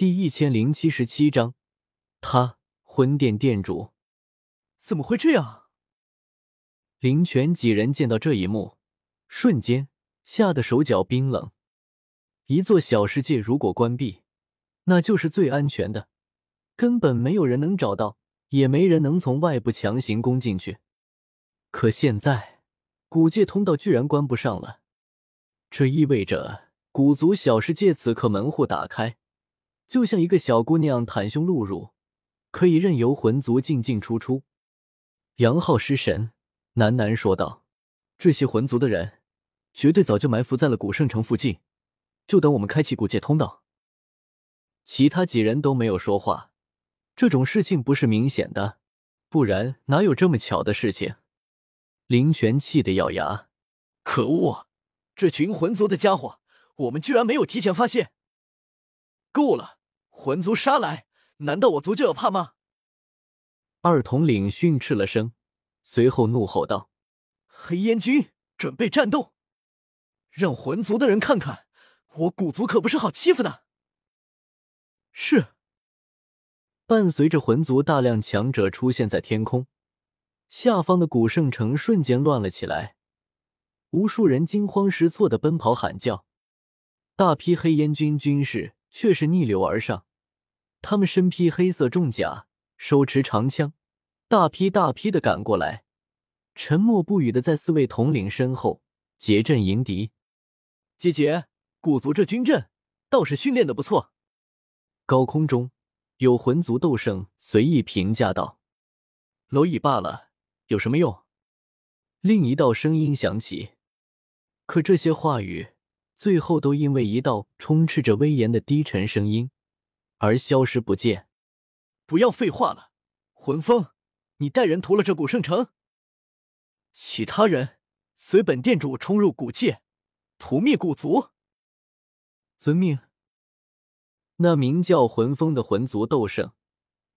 第一千零七十七章，他魂殿殿主怎么会这样？林泉几人见到这一幕，瞬间吓得手脚冰冷。一座小世界如果关闭，那就是最安全的，根本没有人能找到，也没人能从外部强行攻进去。可现在，古界通道居然关不上了，这意味着古族小世界此刻门户打开。就像一个小姑娘袒胸露乳，可以任由魂族进进出出。杨浩失神，喃喃说道：“这些魂族的人，绝对早就埋伏在了古圣城附近，就等我们开启古界通道。”其他几人都没有说话。这种事情不是明显的，不然哪有这么巧的事情？林泉气得咬牙：“可恶！这群魂族的家伙，我们居然没有提前发现！够了！”魂族杀来，难道我族就要怕吗？二统领训斥了声，随后怒吼道：“黑烟军，准备战斗！让魂族的人看看，我古族可不是好欺负的。”是。伴随着魂族大量强者出现在天空下方的古圣城，瞬间乱了起来，无数人惊慌失措的奔跑喊叫，大批黑烟军军士却是逆流而上。他们身披黑色重甲，手持长枪，大批大批的赶过来，沉默不语的在四位统领身后结阵迎敌。姐姐，古族这军阵倒是训练的不错。高空中有魂族斗圣随意评价道：“蝼蚁罢了，有什么用？”另一道声音响起，可这些话语最后都因为一道充斥着威严的低沉声音。而消失不见。不要废话了，魂风，你带人屠了这古圣城。其他人随本店主冲入古界，屠灭古族。遵命。那名叫魂风的魂族斗圣，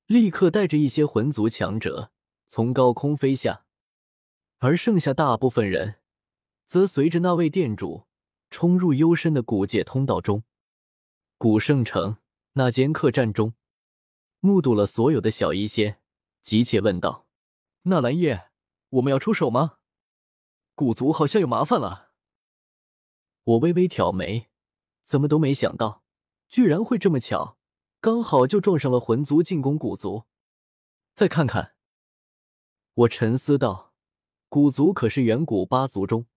立刻带着一些魂族强者从高空飞下，而剩下大部分人，则随着那位店主冲入幽深的古界通道中。古圣城。那间客栈中，目睹了所有的小医仙急切问道：“纳兰叶，我们要出手吗？古族好像有麻烦了。”我微微挑眉，怎么都没想到，居然会这么巧，刚好就撞上了魂族进攻古族。再看看，我沉思道：“古族可是远古八族中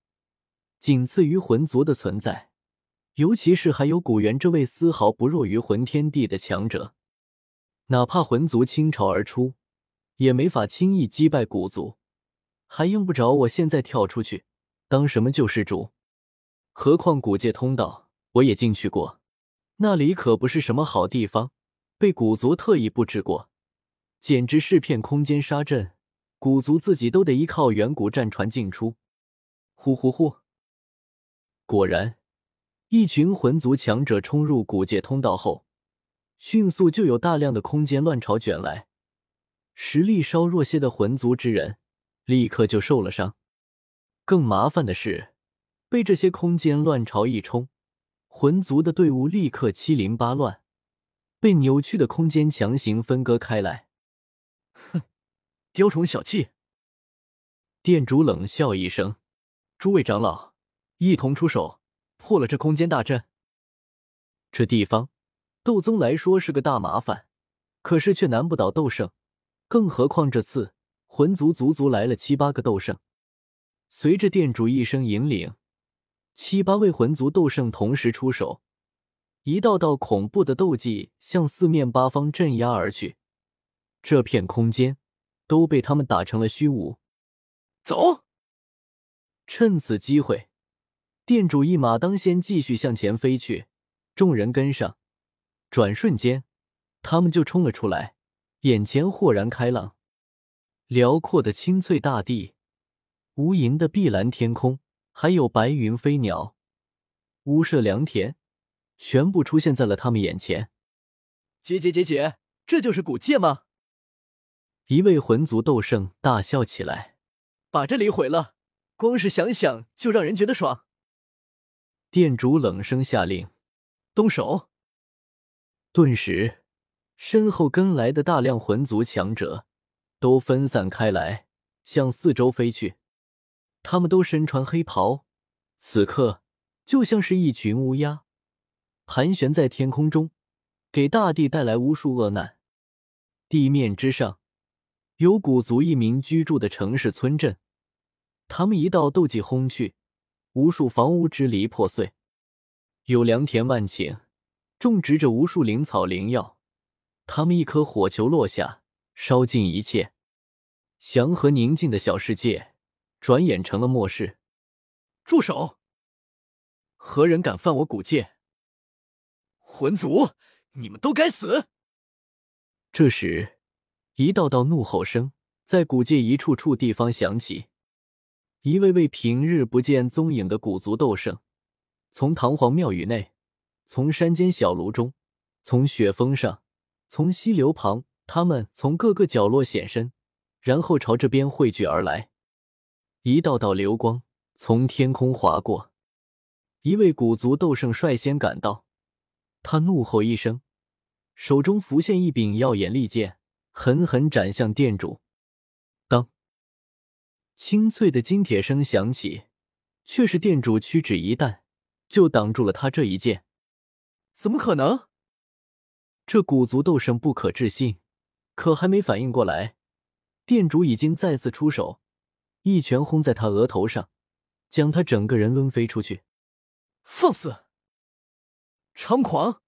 仅次于魂族的存在。”尤其是还有古元这位丝毫不弱于魂天帝的强者，哪怕魂族倾巢而出，也没法轻易击败古族，还用不着我现在跳出去当什么救世主。何况古界通道我也进去过，那里可不是什么好地方，被古族特意布置过，简直是片空间杀阵，古族自己都得依靠远古战船进出。呼呼呼！果然。一群魂族强者冲入古界通道后，迅速就有大量的空间乱潮卷来。实力稍弱些的魂族之人立刻就受了伤。更麻烦的是，被这些空间乱潮一冲，魂族的队伍立刻七零八乱，被扭曲的空间强行分割开来。哼，雕虫小技！店主冷笑一声：“诸位长老，一同出手。”破了这空间大阵，这地方斗宗来说是个大麻烦，可是却难不倒斗圣。更何况这次魂族足足来了七八个斗圣。随着店主一声引领，七八位魂族斗圣同时出手，一道道恐怖的斗技向四面八方镇压而去。这片空间都被他们打成了虚无。走！趁此机会。店主一马当先，继续向前飞去，众人跟上。转瞬间，他们就冲了出来，眼前豁然开朗，辽阔的青翠大地，无垠的碧蓝天空，还有白云飞鸟，屋舍良田，全部出现在了他们眼前。姐姐姐姐，这就是古界吗？一位魂族斗圣大笑起来：“把这里毁了，光是想想就让人觉得爽。”店主冷声下令：“动手！”顿时，身后跟来的大量魂族强者都分散开来，向四周飞去。他们都身穿黑袍，此刻就像是一群乌鸦，盘旋在天空中，给大地带来无数恶难。地面之上，有古族一名居住的城市村镇，他们一道斗技轰去，无数房屋支离破碎；有良田万顷，种植着无数灵草灵药，他们一颗火球落下，烧尽一切。祥和宁静的小世界，转眼成了末世。住手！何人敢犯我古界？魂族，你们都该死！这时，一道道怒吼声在古界一处处地方响起。一位位平日不见踪影的古族斗圣，从唐皇庙宇内，从山间小炉中，从雪峰上，从溪流旁，他们从各个角落显身，然后朝这边汇聚而来。一道道流光从天空划过，一位古族斗圣率先赶到，他怒吼一声。手中浮现一柄耀眼利剑，狠狠斩向店主。清脆的金铁声响起，却是店主屈指一弹，就挡住了他这一剑。怎么可能？这古族斗圣不可置信，可还没反应过来，店主已经再次出手，一拳轰在他额头上，将他整个人抡飞出去。放肆！猖狂！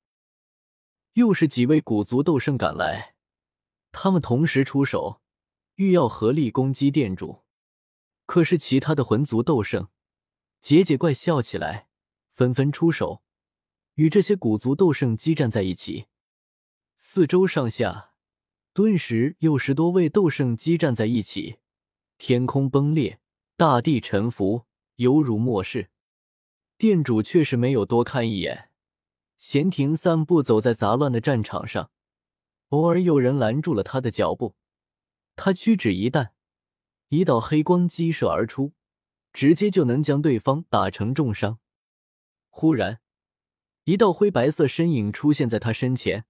又是几位古族斗圣赶来，他们同时出手，欲要合力攻击店主。可是其他的魂族斗圣桀桀怪笑起来，纷纷出手，与这些古族斗圣激战在一起。四周上下顿时有十多位斗圣激战在一起，天空崩裂，大地沉浮，犹如末世。店主却是没有多看一眼。闲庭散步，走在杂乱的战场上，偶尔有人拦住了他的脚步，他屈指一弹，一道黑光激射而出，直接就能将对方打成重伤。忽然，一道灰白色身影出现在他身前，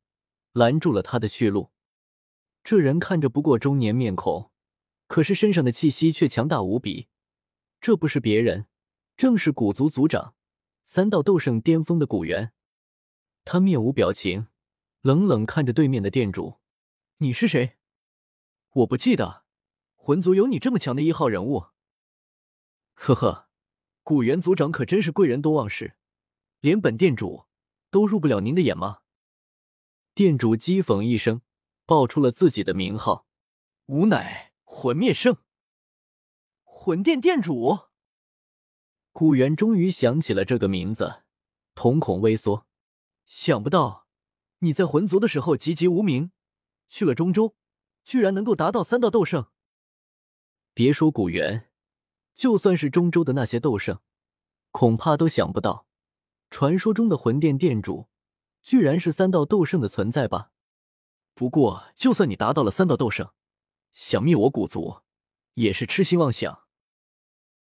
拦住了他的去路。这人看着不过中年面孔，可是身上的气息却强大无比。这不是别人，正是古族族长，三道斗圣巅峰的古元。他面无表情，冷冷看着对面的店主：“你是谁？我不记得，魂族有你这么强的一号人物。”呵呵，古元族长可真是贵人多忘事，连本店主都入不了您的眼吗？店主讥讽一声，报出了自己的名号：“吾乃魂灭圣，魂殿店主。”古元终于想起了这个名字，瞳孔微缩。想不到你在魂族的时候籍籍无名，去了中州，居然能够达到三道斗圣。别说古元，就算是中州的那些斗圣，恐怕都想不到，传说中的魂殿殿主，居然是三道斗圣的存在吧。不过，就算你达到了三道斗圣，想灭我古族，也是痴心妄想。